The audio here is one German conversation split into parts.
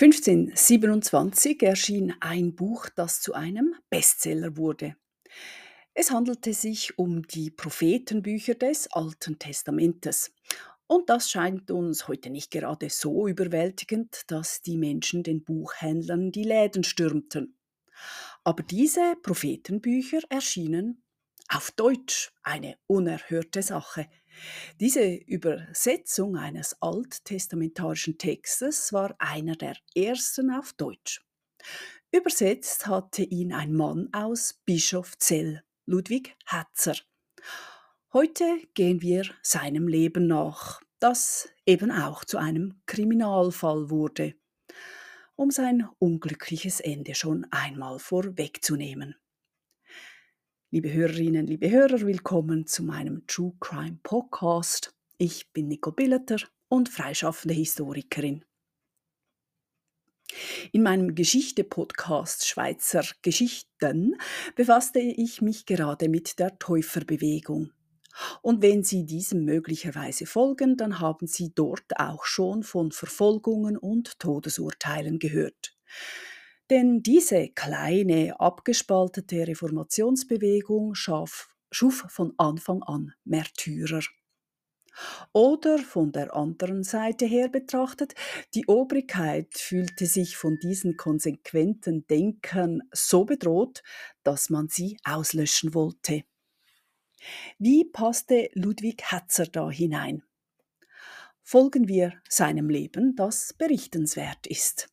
1527 erschien ein Buch, das zu einem Bestseller wurde. Es handelte sich um die Prophetenbücher des Alten Testamentes. Und das scheint uns heute nicht gerade so überwältigend, dass die Menschen den Buchhändlern die Läden stürmten. Aber diese Prophetenbücher erschienen auf Deutsch, eine unerhörte Sache. Diese Übersetzung eines alttestamentarischen Textes war einer der ersten auf Deutsch. Übersetzt hatte ihn ein Mann aus Bischofzell, Ludwig Hetzer. Heute gehen wir seinem Leben nach, das eben auch zu einem Kriminalfall wurde, um sein unglückliches Ende schon einmal vorwegzunehmen. Liebe Hörerinnen, liebe Hörer, willkommen zu meinem True Crime Podcast. Ich bin Nicole Billeter und freischaffende Historikerin. In meinem Geschichte-Podcast Schweizer Geschichten befasste ich mich gerade mit der Täuferbewegung. Und wenn Sie diesem möglicherweise folgen, dann haben Sie dort auch schon von Verfolgungen und Todesurteilen gehört. Denn diese kleine, abgespaltete Reformationsbewegung schaf, schuf von Anfang an Märtyrer. Oder von der anderen Seite her betrachtet, die Obrigkeit fühlte sich von diesen konsequenten Denkern so bedroht, dass man sie auslöschen wollte. Wie passte Ludwig Hetzer da hinein? Folgen wir seinem Leben, das berichtenswert ist.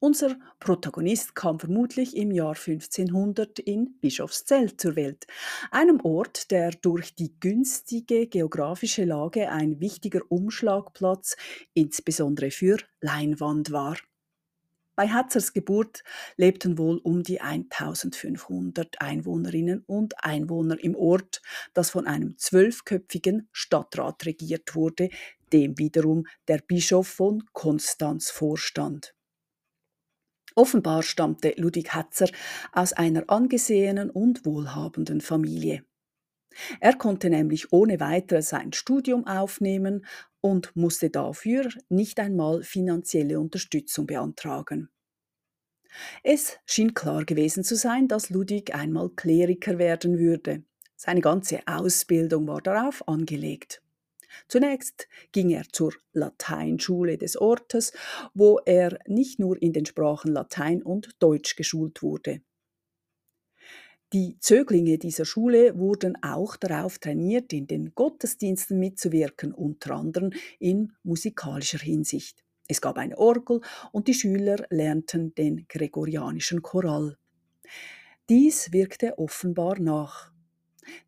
Unser Protagonist kam vermutlich im Jahr 1500 in Bischofszell zur Welt, einem Ort, der durch die günstige geografische Lage ein wichtiger Umschlagplatz insbesondere für Leinwand war. Bei Hetzers Geburt lebten wohl um die 1500 Einwohnerinnen und Einwohner im Ort, das von einem zwölfköpfigen Stadtrat regiert wurde, dem wiederum der Bischof von Konstanz vorstand. Offenbar stammte Ludwig Hetzer aus einer angesehenen und wohlhabenden Familie. Er konnte nämlich ohne weiteres sein Studium aufnehmen und musste dafür nicht einmal finanzielle Unterstützung beantragen. Es schien klar gewesen zu sein, dass Ludwig einmal Kleriker werden würde. Seine ganze Ausbildung war darauf angelegt. Zunächst ging er zur Lateinschule des Ortes, wo er nicht nur in den Sprachen Latein und Deutsch geschult wurde. Die Zöglinge dieser Schule wurden auch darauf trainiert, in den Gottesdiensten mitzuwirken, unter anderem in musikalischer Hinsicht. Es gab eine Orgel und die Schüler lernten den gregorianischen Choral. Dies wirkte offenbar nach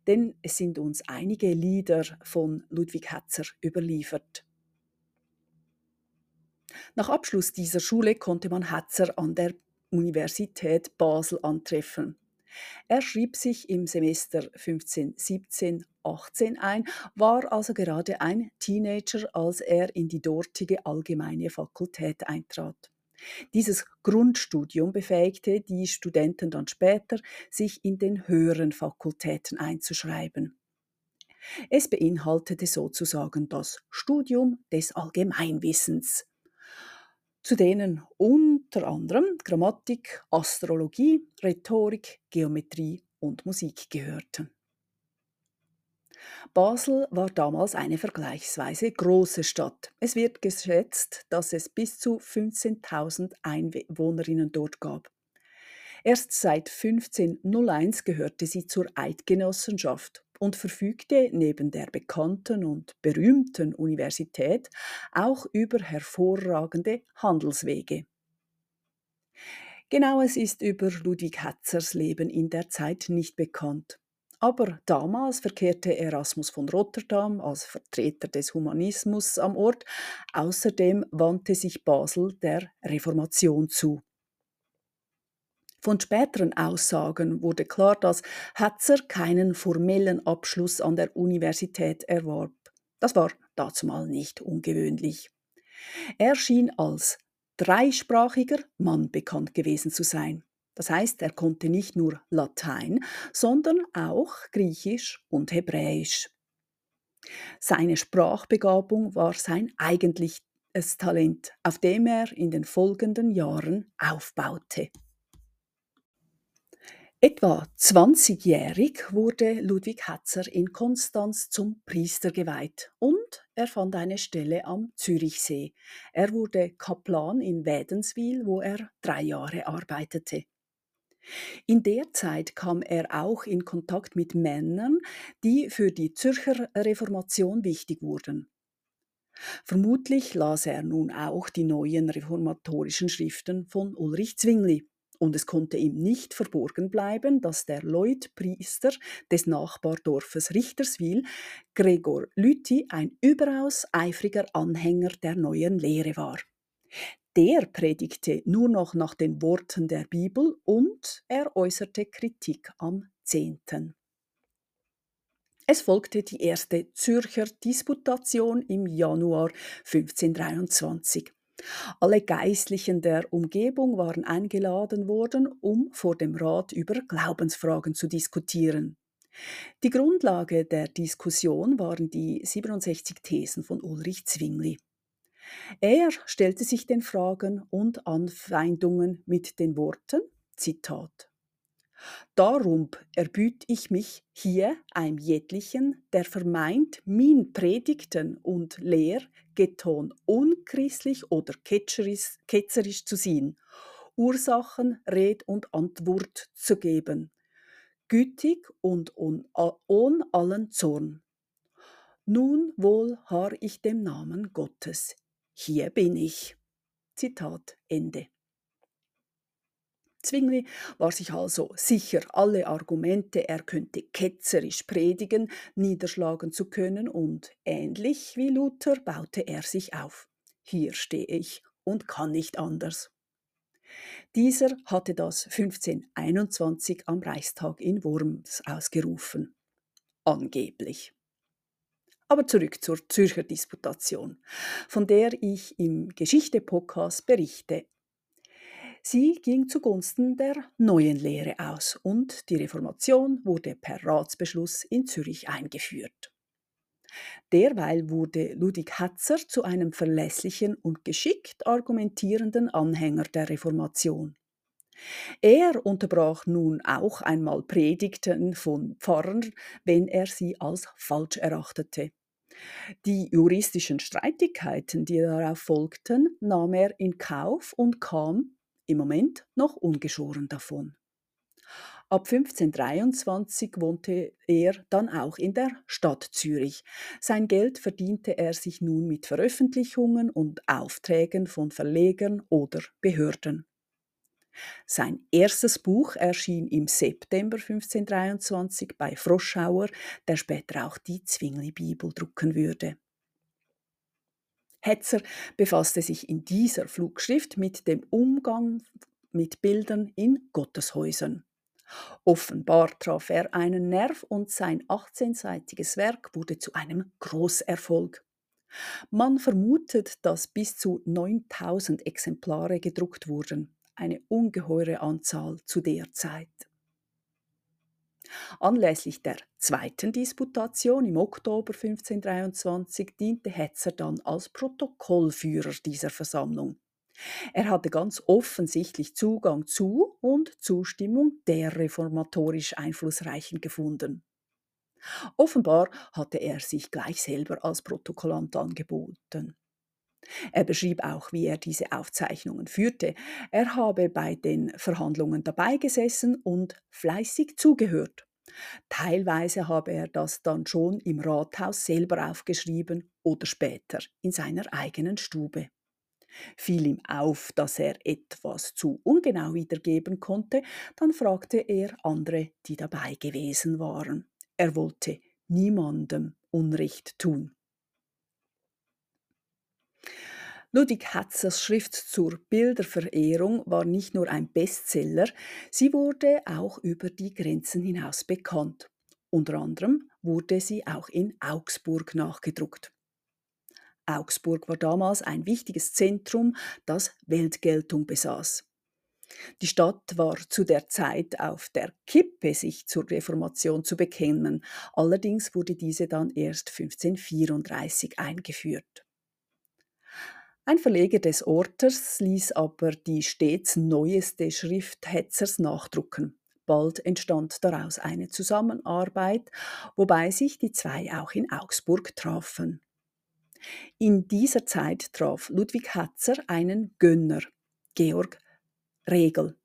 denn es sind uns einige Lieder von Ludwig Hetzer überliefert. Nach Abschluss dieser Schule konnte man Hetzer an der Universität Basel antreffen. Er schrieb sich im Semester 1517 18 ein, war also gerade ein Teenager, als er in die dortige allgemeine Fakultät eintrat. Dieses Grundstudium befähigte die Studenten dann später, sich in den höheren Fakultäten einzuschreiben. Es beinhaltete sozusagen das Studium des Allgemeinwissens, zu denen unter anderem Grammatik, Astrologie, Rhetorik, Geometrie und Musik gehörten. Basel war damals eine vergleichsweise große Stadt. Es wird geschätzt, dass es bis zu 15.000 Einwohnerinnen dort gab. Erst seit 1501 gehörte sie zur Eidgenossenschaft und verfügte neben der bekannten und berühmten Universität auch über hervorragende Handelswege. Genaues ist über Ludwig Hetzers Leben in der Zeit nicht bekannt. Aber damals verkehrte Erasmus von Rotterdam als Vertreter des Humanismus am Ort. Außerdem wandte sich Basel der Reformation zu. Von späteren Aussagen wurde klar, dass Hetzer keinen formellen Abschluss an der Universität erwarb. Das war dazumal nicht ungewöhnlich. Er schien als dreisprachiger Mann bekannt gewesen zu sein. Das heißt, er konnte nicht nur Latein, sondern auch Griechisch und Hebräisch. Seine Sprachbegabung war sein eigentlich Talent, auf dem er in den folgenden Jahren aufbaute. Etwa 20-jährig wurde Ludwig Hatzer in Konstanz zum Priester geweiht und er fand eine Stelle am Zürichsee. Er wurde Kaplan in Wädenswil, wo er drei Jahre arbeitete. In der Zeit kam er auch in Kontakt mit Männern, die für die Zürcher Reformation wichtig wurden. Vermutlich las er nun auch die neuen reformatorischen Schriften von Ulrich Zwingli und es konnte ihm nicht verborgen bleiben, dass der Leutpriester des Nachbardorfes Richterswil, Gregor Lüthi, ein überaus eifriger Anhänger der neuen Lehre war. Der predigte nur noch nach den Worten der Bibel und er äußerte Kritik am Zehnten. Es folgte die erste Zürcher Disputation im Januar 1523. Alle Geistlichen der Umgebung waren eingeladen worden, um vor dem Rat über Glaubensfragen zu diskutieren. Die Grundlage der Diskussion waren die 67 Thesen von Ulrich Zwingli. Er stellte sich den Fragen und Anfeindungen mit den Worten, Zitat, Darum erbüt ich mich hier einem jetlichen, der vermeint, min Predigten und Lehr geton unchristlich oder ketzerisch, zu sehen, Ursachen, Red und Antwort zu geben, gütig und ohn allen Zorn. Nun wohl har ich dem Namen Gottes. Hier bin ich. Zitat Ende. Zwingli war sich also sicher, alle Argumente, er könnte ketzerisch predigen, niederschlagen zu können und ähnlich wie Luther baute er sich auf. Hier stehe ich und kann nicht anders. Dieser hatte das 1521 am Reichstag in Worms ausgerufen. Angeblich. Aber zurück zur Zürcher Disputation, von der ich im Geschichte-Podcast berichte Sie ging zugunsten der neuen Lehre aus und die Reformation wurde per Ratsbeschluss in Zürich eingeführt. Derweil wurde Ludwig Hatzer zu einem verlässlichen und geschickt argumentierenden Anhänger der Reformation. Er unterbrach nun auch einmal Predigten von Pfarrern, wenn er sie als falsch erachtete. Die juristischen Streitigkeiten, die darauf folgten, nahm er in Kauf und kam im Moment noch ungeschoren davon. Ab 1523 wohnte er dann auch in der Stadt Zürich. Sein Geld verdiente er sich nun mit Veröffentlichungen und Aufträgen von Verlegern oder Behörden. Sein erstes Buch erschien im September 1523 bei Froschauer, der später auch die Zwingli-Bibel drucken würde. Hetzer befasste sich in dieser Flugschrift mit dem Umgang mit Bildern in Gotteshäusern. Offenbar traf er einen Nerv und sein 18-seitiges Werk wurde zu einem Großerfolg. Man vermutet, dass bis zu 9000 Exemplare gedruckt wurden, eine ungeheure Anzahl zu der Zeit. Anlässlich der zweiten Disputation im Oktober 1523 diente Hetzer dann als Protokollführer dieser Versammlung. Er hatte ganz offensichtlich Zugang zu und Zustimmung der reformatorisch Einflussreichen gefunden. Offenbar hatte er sich gleich selber als Protokollant angeboten. Er beschrieb auch, wie er diese Aufzeichnungen führte. Er habe bei den Verhandlungen dabei gesessen und fleißig zugehört. Teilweise habe er das dann schon im Rathaus selber aufgeschrieben oder später in seiner eigenen Stube. Fiel ihm auf, dass er etwas zu ungenau wiedergeben konnte, dann fragte er andere, die dabei gewesen waren. Er wollte niemandem Unrecht tun. Ludwig Hatzers Schrift zur Bilderverehrung war nicht nur ein Bestseller, sie wurde auch über die Grenzen hinaus bekannt. Unter anderem wurde sie auch in Augsburg nachgedruckt. Augsburg war damals ein wichtiges Zentrum, das Weltgeltung besaß. Die Stadt war zu der Zeit auf der Kippe, sich zur Reformation zu bekennen. Allerdings wurde diese dann erst 1534 eingeführt. Ein Verleger des Ortes ließ aber die stets neueste Schrift Hetzers nachdrucken. Bald entstand daraus eine Zusammenarbeit, wobei sich die zwei auch in Augsburg trafen. In dieser Zeit traf Ludwig Hetzer einen Gönner, Georg Regel.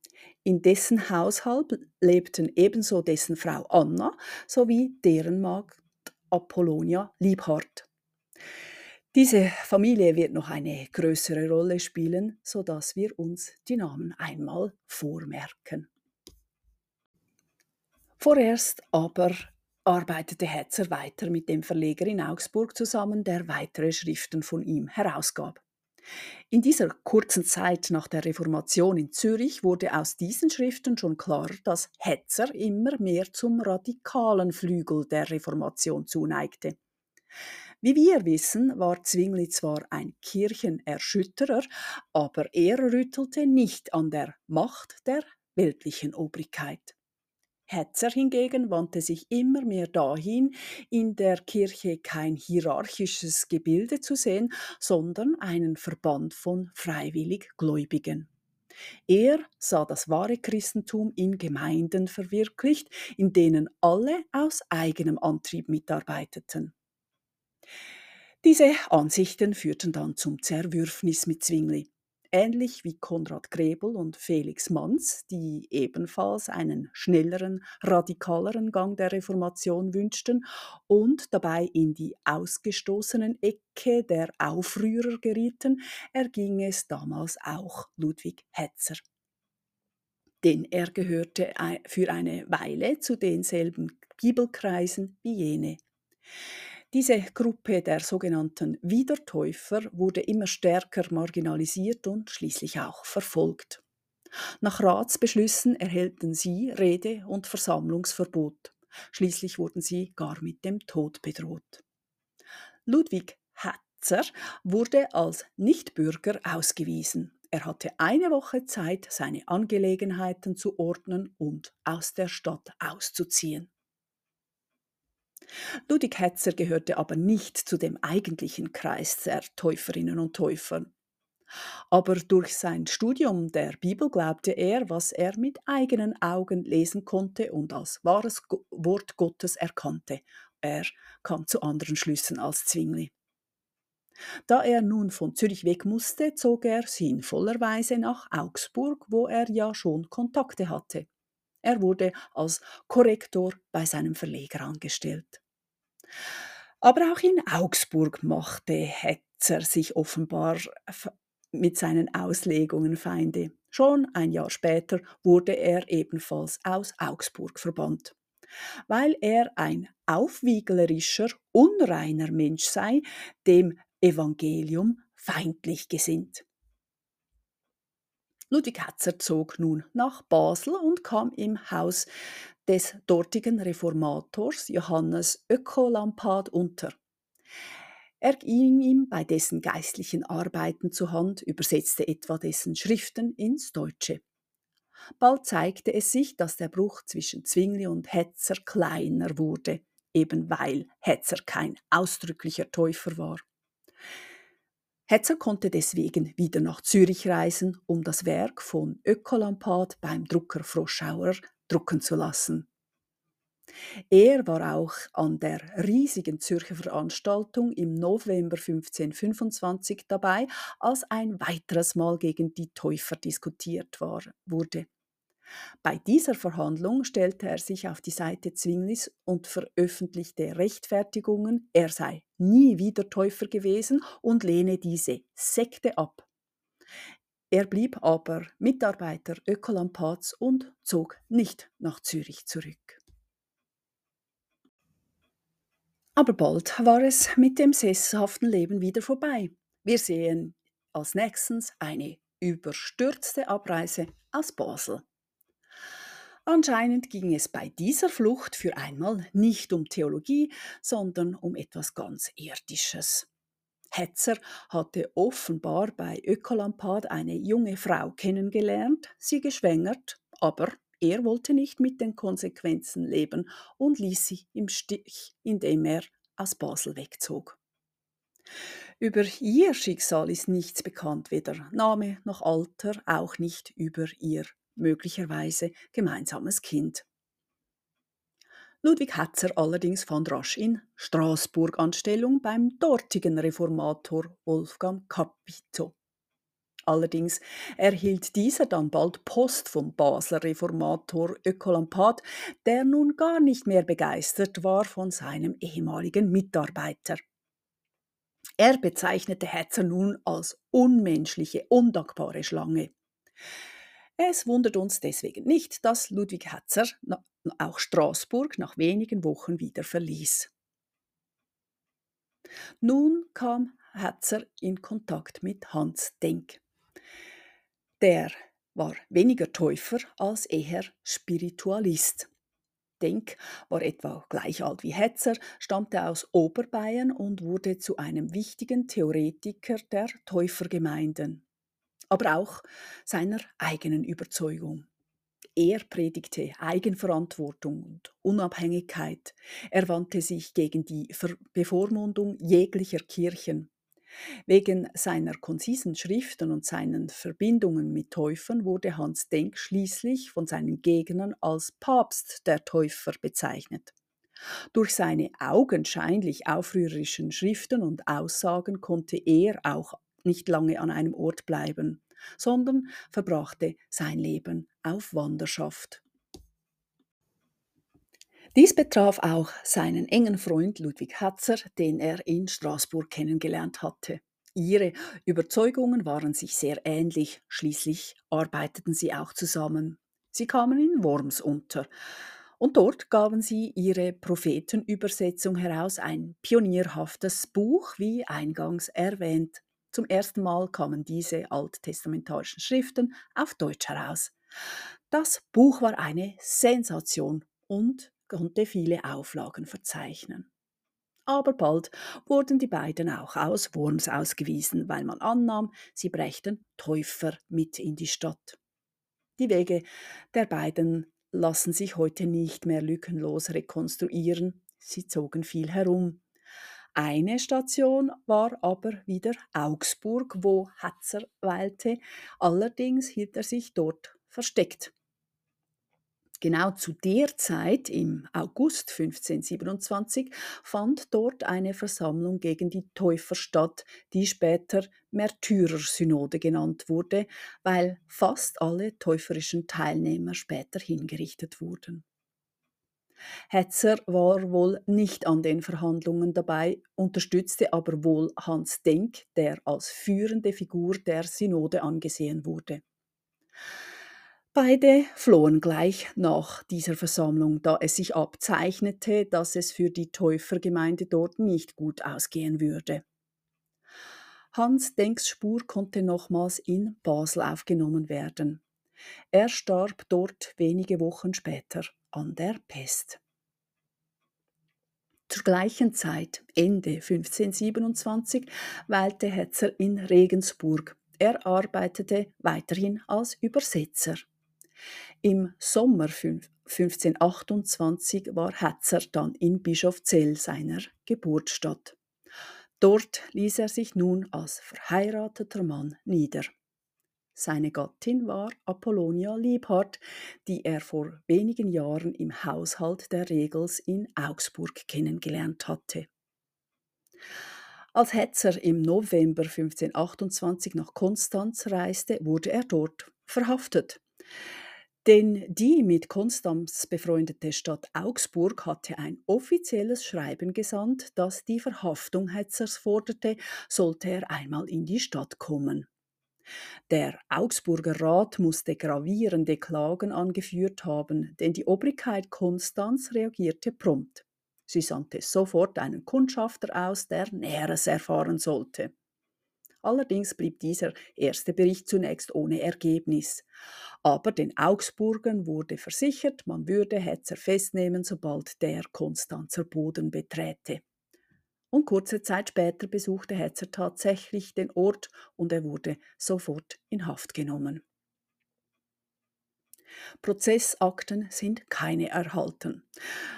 In dessen Haushalt lebten ebenso dessen Frau Anna sowie deren Magd Apollonia Liebhardt. Diese Familie wird noch eine größere Rolle spielen, so dass wir uns die Namen einmal vormerken. Vorerst aber arbeitete Hetzer weiter mit dem Verleger in Augsburg zusammen, der weitere Schriften von ihm herausgab. In dieser kurzen Zeit nach der Reformation in Zürich wurde aus diesen Schriften schon klar, dass Hetzer immer mehr zum radikalen Flügel der Reformation zuneigte. Wie wir wissen, war Zwingli zwar ein Kirchenerschütterer, aber er rüttelte nicht an der Macht der weltlichen Obrigkeit. Hetzer hingegen wandte sich immer mehr dahin, in der Kirche kein hierarchisches Gebilde zu sehen, sondern einen Verband von freiwillig Gläubigen. Er sah das wahre Christentum in Gemeinden verwirklicht, in denen alle aus eigenem Antrieb mitarbeiteten. Diese Ansichten führten dann zum Zerwürfnis mit Zwingli ähnlich wie Konrad Grebel und Felix Manz, die ebenfalls einen schnelleren, radikaleren Gang der Reformation wünschten und dabei in die ausgestoßenen Ecke der Aufrührer gerieten, erging es damals auch Ludwig Hetzer. Denn er gehörte für eine Weile zu denselben Bibelkreisen wie jene. Diese Gruppe der sogenannten Wiedertäufer wurde immer stärker marginalisiert und schließlich auch verfolgt. Nach Ratsbeschlüssen erhielten sie Rede- und Versammlungsverbot. Schließlich wurden sie gar mit dem Tod bedroht. Ludwig Hetzer wurde als Nichtbürger ausgewiesen. Er hatte eine Woche Zeit, seine Angelegenheiten zu ordnen und aus der Stadt auszuziehen. Ludwig Hetzer gehörte aber nicht zu dem eigentlichen Kreis der Täuferinnen und Täufer. Aber durch sein Studium der Bibel glaubte er, was er mit eigenen Augen lesen konnte und als wahres Wort Gottes erkannte. Er kam zu anderen Schlüssen als Zwingli. Da er nun von Zürich weg musste, zog er sinnvollerweise nach Augsburg, wo er ja schon Kontakte hatte. Er wurde als Korrektor bei seinem Verleger angestellt. Aber auch in Augsburg machte Hetzer sich offenbar mit seinen Auslegungen Feinde. Schon ein Jahr später wurde er ebenfalls aus Augsburg verbannt, weil er ein aufwieglerischer, unreiner Mensch sei, dem Evangelium feindlich gesinnt. Ludwig Hetzer zog nun nach Basel und kam im Haus des dortigen Reformators Johannes Ökolampad unter. Er ging ihm bei dessen geistlichen Arbeiten zur Hand, übersetzte etwa dessen Schriften ins Deutsche. Bald zeigte es sich, dass der Bruch zwischen Zwingli und Hetzer kleiner wurde, eben weil Hetzer kein ausdrücklicher Täufer war. Hetzer konnte deswegen wieder nach Zürich reisen, um das Werk von Ökolampad beim Drucker Froschauer drucken zu lassen. Er war auch an der riesigen Zürcher Veranstaltung im November 1525 dabei, als ein weiteres Mal gegen die Täufer diskutiert war, wurde. Bei dieser Verhandlung stellte er sich auf die Seite Zwinglis und veröffentlichte Rechtfertigungen, er sei nie wieder Täufer gewesen und lehne diese Sekte ab. Er blieb aber Mitarbeiter Ökolampats und zog nicht nach Zürich zurück. Aber bald war es mit dem sesshaften Leben wieder vorbei. Wir sehen als nächstens eine überstürzte Abreise aus Basel. Anscheinend ging es bei dieser Flucht für einmal nicht um Theologie, sondern um etwas ganz Irdisches. Hetzer hatte offenbar bei Ökolampad eine junge Frau kennengelernt, sie geschwängert, aber er wollte nicht mit den Konsequenzen leben und ließ sie im Stich, indem er aus Basel wegzog. Über ihr Schicksal ist nichts bekannt, weder Name noch Alter, auch nicht über ihr möglicherweise gemeinsames Kind. Ludwig Hetzer allerdings fand rasch in Straßburg Anstellung beim dortigen Reformator Wolfgang Capito. Allerdings erhielt dieser dann bald Post vom Basler Reformator Ökolampat, der nun gar nicht mehr begeistert war von seinem ehemaligen Mitarbeiter. Er bezeichnete Hetzer nun als unmenschliche, undankbare Schlange. Es wundert uns deswegen nicht, dass Ludwig Hetzer auch Straßburg nach wenigen Wochen wieder verließ. Nun kam Hetzer in Kontakt mit Hans Denk. Der war weniger Täufer als eher Spiritualist. Denk war etwa gleich alt wie Hetzer, stammte aus Oberbayern und wurde zu einem wichtigen Theoretiker der Täufergemeinden, aber auch seiner eigenen Überzeugung. Er predigte Eigenverantwortung und Unabhängigkeit. Er wandte sich gegen die Bevormundung jeglicher Kirchen. Wegen seiner konzisen Schriften und seinen Verbindungen mit Täufern wurde Hans Denk schließlich von seinen Gegnern als Papst der Täufer bezeichnet. Durch seine augenscheinlich aufrührerischen Schriften und Aussagen konnte er auch nicht lange an einem Ort bleiben, sondern verbrachte sein Leben auf Wanderschaft. Dies betraf auch seinen engen Freund Ludwig Hatzer, den er in Straßburg kennengelernt hatte. Ihre Überzeugungen waren sich sehr ähnlich, schließlich arbeiteten sie auch zusammen. Sie kamen in Worms unter, und dort gaben sie ihre Prophetenübersetzung heraus, ein pionierhaftes Buch, wie eingangs erwähnt. Zum ersten Mal kamen diese alttestamentarischen Schriften auf Deutsch heraus. Das Buch war eine Sensation und konnte viele Auflagen verzeichnen. Aber bald wurden die beiden auch aus Worms ausgewiesen, weil man annahm, sie brächten Täufer mit in die Stadt. Die Wege der beiden lassen sich heute nicht mehr lückenlos rekonstruieren, sie zogen viel herum. Eine Station war aber wieder Augsburg, wo Hetzer weilte, allerdings hielt er sich dort versteckt. Genau zu der Zeit, im August 1527, fand dort eine Versammlung gegen die Täufer statt, die später Märtyrersynode genannt wurde, weil fast alle täuferischen Teilnehmer später hingerichtet wurden. Hetzer war wohl nicht an den Verhandlungen dabei, unterstützte aber wohl Hans Denk, der als führende Figur der Synode angesehen wurde. Beide flohen gleich nach dieser Versammlung, da es sich abzeichnete, dass es für die Täufergemeinde dort nicht gut ausgehen würde. Hans Denks Spur konnte nochmals in Basel aufgenommen werden. Er starb dort wenige Wochen später an der Pest. Zur gleichen Zeit, Ende 1527, weilte Hetzer in Regensburg. Er arbeitete weiterhin als Übersetzer. Im Sommer 1528 war Hetzer dann in Bischofzell, seiner Geburtsstadt. Dort ließ er sich nun als verheirateter Mann nieder. Seine Gattin war Apollonia Liebhardt, die er vor wenigen Jahren im Haushalt der Regels in Augsburg kennengelernt hatte. Als Hetzer im November 1528 nach Konstanz reiste, wurde er dort verhaftet. Denn die mit Konstanz befreundete Stadt Augsburg hatte ein offizielles Schreiben gesandt, das die Verhaftung Hetzers forderte, sollte er einmal in die Stadt kommen. Der Augsburger Rat musste gravierende Klagen angeführt haben, denn die Obrigkeit Konstanz reagierte prompt. Sie sandte sofort einen Kundschafter aus, der Näheres erfahren sollte. Allerdings blieb dieser erste Bericht zunächst ohne Ergebnis. Aber den Augsburgern wurde versichert, man würde Hetzer festnehmen, sobald der Konstanzer Boden beträte. Und kurze Zeit später besuchte Hetzer tatsächlich den Ort und er wurde sofort in Haft genommen. Prozessakten sind keine erhalten.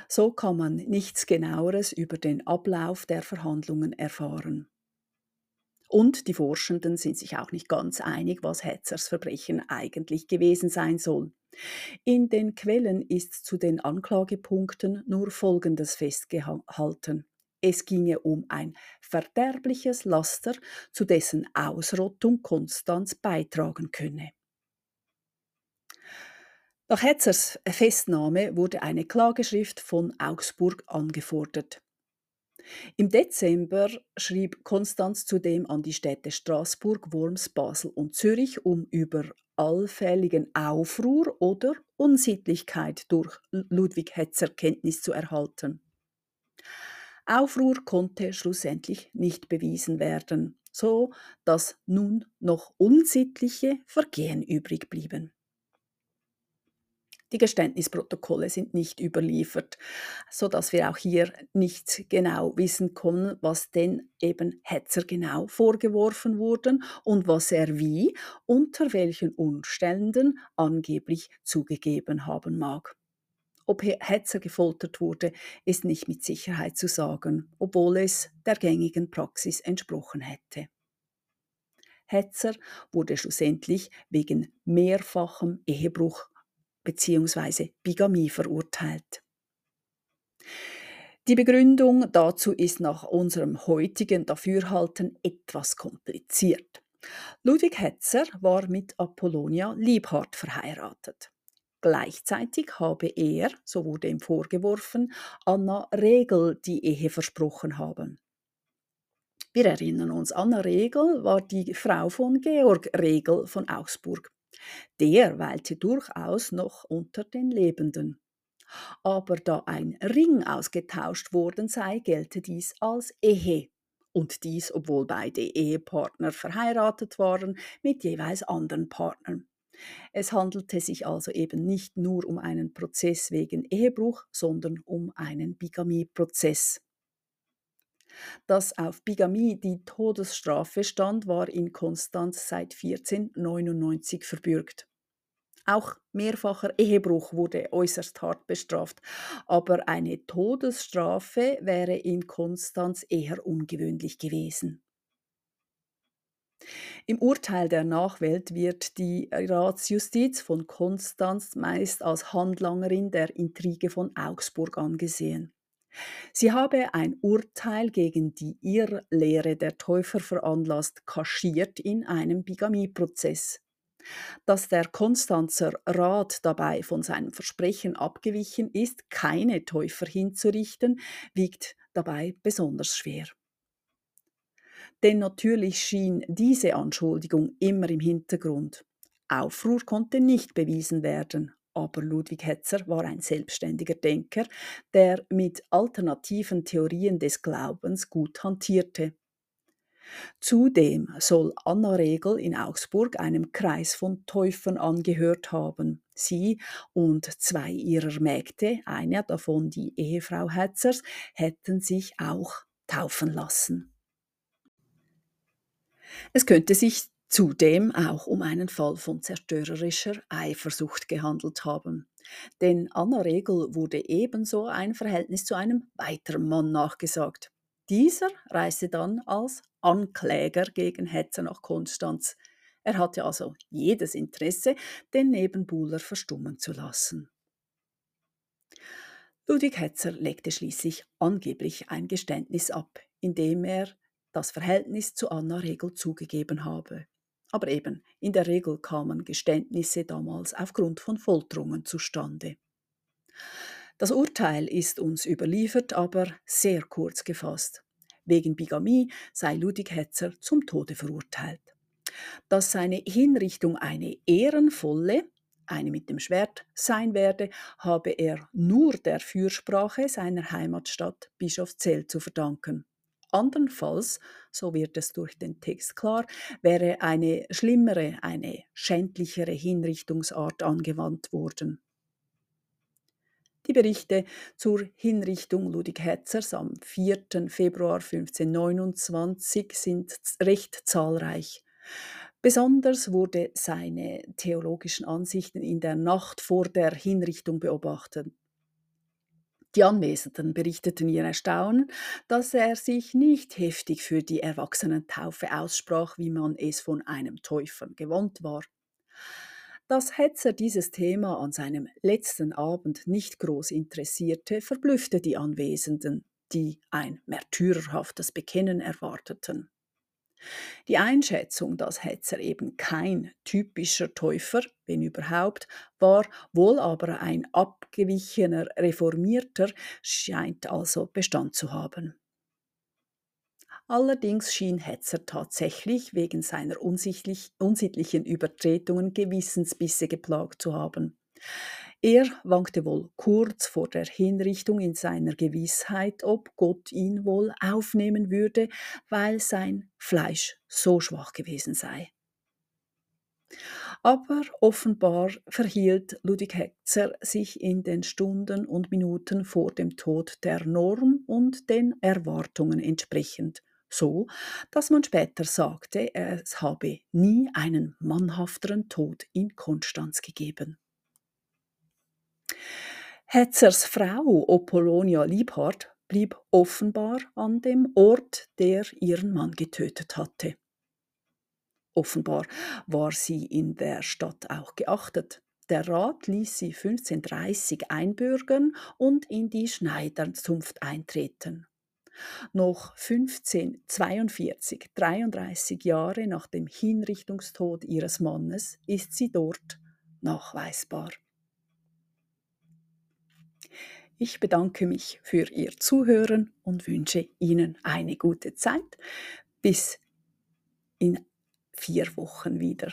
So kann man nichts genaueres über den Ablauf der Verhandlungen erfahren. Und die Forschenden sind sich auch nicht ganz einig, was Hetzers Verbrechen eigentlich gewesen sein soll. In den Quellen ist zu den Anklagepunkten nur Folgendes festgehalten. Es ginge um ein verderbliches Laster, zu dessen Ausrottung Konstanz beitragen könne. Nach Hetzers Festnahme wurde eine Klageschrift von Augsburg angefordert. Im Dezember schrieb Konstanz zudem an die Städte Straßburg, Worms, Basel und Zürich, um über allfälligen Aufruhr oder Unsittlichkeit durch Ludwig Hetzer Kenntnis zu erhalten. Aufruhr konnte schlussendlich nicht bewiesen werden, so dass nun noch unsittliche Vergehen übrig blieben. Die Geständnisprotokolle sind nicht überliefert, so dass wir auch hier nicht genau wissen können, was denn eben Hetzer genau vorgeworfen wurden und was er wie, unter welchen Umständen angeblich zugegeben haben mag. Ob Hetzer gefoltert wurde, ist nicht mit Sicherheit zu sagen, obwohl es der gängigen Praxis entsprochen hätte. Hetzer wurde schlussendlich wegen mehrfachem Ehebruch bzw. Bigamie verurteilt. Die Begründung dazu ist nach unserem heutigen Dafürhalten etwas kompliziert. Ludwig Hetzer war mit Apollonia Liebhardt verheiratet. Gleichzeitig habe er, so wurde ihm vorgeworfen, Anna Regel die Ehe versprochen haben. Wir erinnern uns, Anna Regel war die Frau von Georg Regel von Augsburg. Der weilte durchaus noch unter den Lebenden. Aber da ein Ring ausgetauscht worden sei, gelte dies als Ehe. Und dies, obwohl beide Ehepartner verheiratet waren mit jeweils anderen Partnern. Es handelte sich also eben nicht nur um einen Prozess wegen Ehebruch, sondern um einen Bigamieprozess. Dass auf Bigamie die Todesstrafe stand, war in Konstanz seit 1499 verbürgt. Auch mehrfacher Ehebruch wurde äußerst hart bestraft, aber eine Todesstrafe wäre in Konstanz eher ungewöhnlich gewesen. Im Urteil der Nachwelt wird die Ratsjustiz von Konstanz meist als Handlangerin der Intrige von Augsburg angesehen. Sie habe ein Urteil gegen die Irrlehre der Täufer veranlasst, kaschiert in einem Bigamieprozess. Dass der Konstanzer Rat dabei von seinem Versprechen abgewichen ist, keine Täufer hinzurichten, wiegt dabei besonders schwer. Denn natürlich schien diese Anschuldigung immer im Hintergrund. Aufruhr konnte nicht bewiesen werden, aber Ludwig Hetzer war ein selbstständiger Denker, der mit alternativen Theorien des Glaubens gut hantierte. Zudem soll Anna Regel in Augsburg einem Kreis von Täufern angehört haben. Sie und zwei ihrer Mägde, eine davon die Ehefrau Hetzers, hätten sich auch taufen lassen. Es könnte sich zudem auch um einen Fall von zerstörerischer Eifersucht gehandelt haben. Denn Anna Regel wurde ebenso ein Verhältnis zu einem weiteren Mann nachgesagt. Dieser reiste dann als Ankläger gegen Hetzer nach Konstanz. Er hatte also jedes Interesse, den Nebenbuhler verstummen zu lassen. Ludwig Hetzer legte schließlich angeblich ein Geständnis ab, indem er das Verhältnis zu Anna Regel zugegeben habe. Aber eben, in der Regel kamen Geständnisse damals aufgrund von Folterungen zustande. Das Urteil ist uns überliefert, aber sehr kurz gefasst. Wegen Bigamie sei Ludwig Hetzer zum Tode verurteilt. Dass seine Hinrichtung eine ehrenvolle, eine mit dem Schwert sein werde, habe er nur der Fürsprache seiner Heimatstadt Bischofszell zu verdanken. Andernfalls, so wird es durch den Text klar, wäre eine schlimmere, eine schändlichere Hinrichtungsart angewandt worden. Die Berichte zur Hinrichtung Ludwig Hetzers am 4. Februar 1529 sind recht zahlreich. Besonders wurde seine theologischen Ansichten in der Nacht vor der Hinrichtung beobachtet. Die Anwesenden berichteten ihr Erstaunen, dass er sich nicht heftig für die Erwachsenentaufe aussprach, wie man es von einem Täufer gewohnt war. Dass Hetzer dieses Thema an seinem letzten Abend nicht groß interessierte, verblüffte die Anwesenden, die ein märtyrerhaftes Bekennen erwarteten. Die Einschätzung, dass Hetzer eben kein typischer Täufer, wenn überhaupt, war, wohl aber ein abgewichener Reformierter, scheint also Bestand zu haben. Allerdings schien Hetzer tatsächlich wegen seiner unsittlichen Übertretungen Gewissensbisse geplagt zu haben. Er wankte wohl kurz vor der Hinrichtung in seiner Gewissheit, ob Gott ihn wohl aufnehmen würde, weil sein Fleisch so schwach gewesen sei. Aber offenbar verhielt Ludwig Hetzer sich in den Stunden und Minuten vor dem Tod der Norm und den Erwartungen entsprechend, so dass man später sagte, es habe nie einen mannhafteren Tod in Konstanz gegeben. Hetzers Frau Apollonia Liebhardt blieb offenbar an dem Ort, der ihren Mann getötet hatte. Offenbar war sie in der Stadt auch geachtet. Der Rat ließ sie 1530 einbürgern und in die Schneiderzunft eintreten. Noch 1542, 33 Jahre nach dem Hinrichtungstod ihres Mannes, ist sie dort nachweisbar. Ich bedanke mich für Ihr Zuhören und wünsche Ihnen eine gute Zeit. Bis in vier Wochen wieder.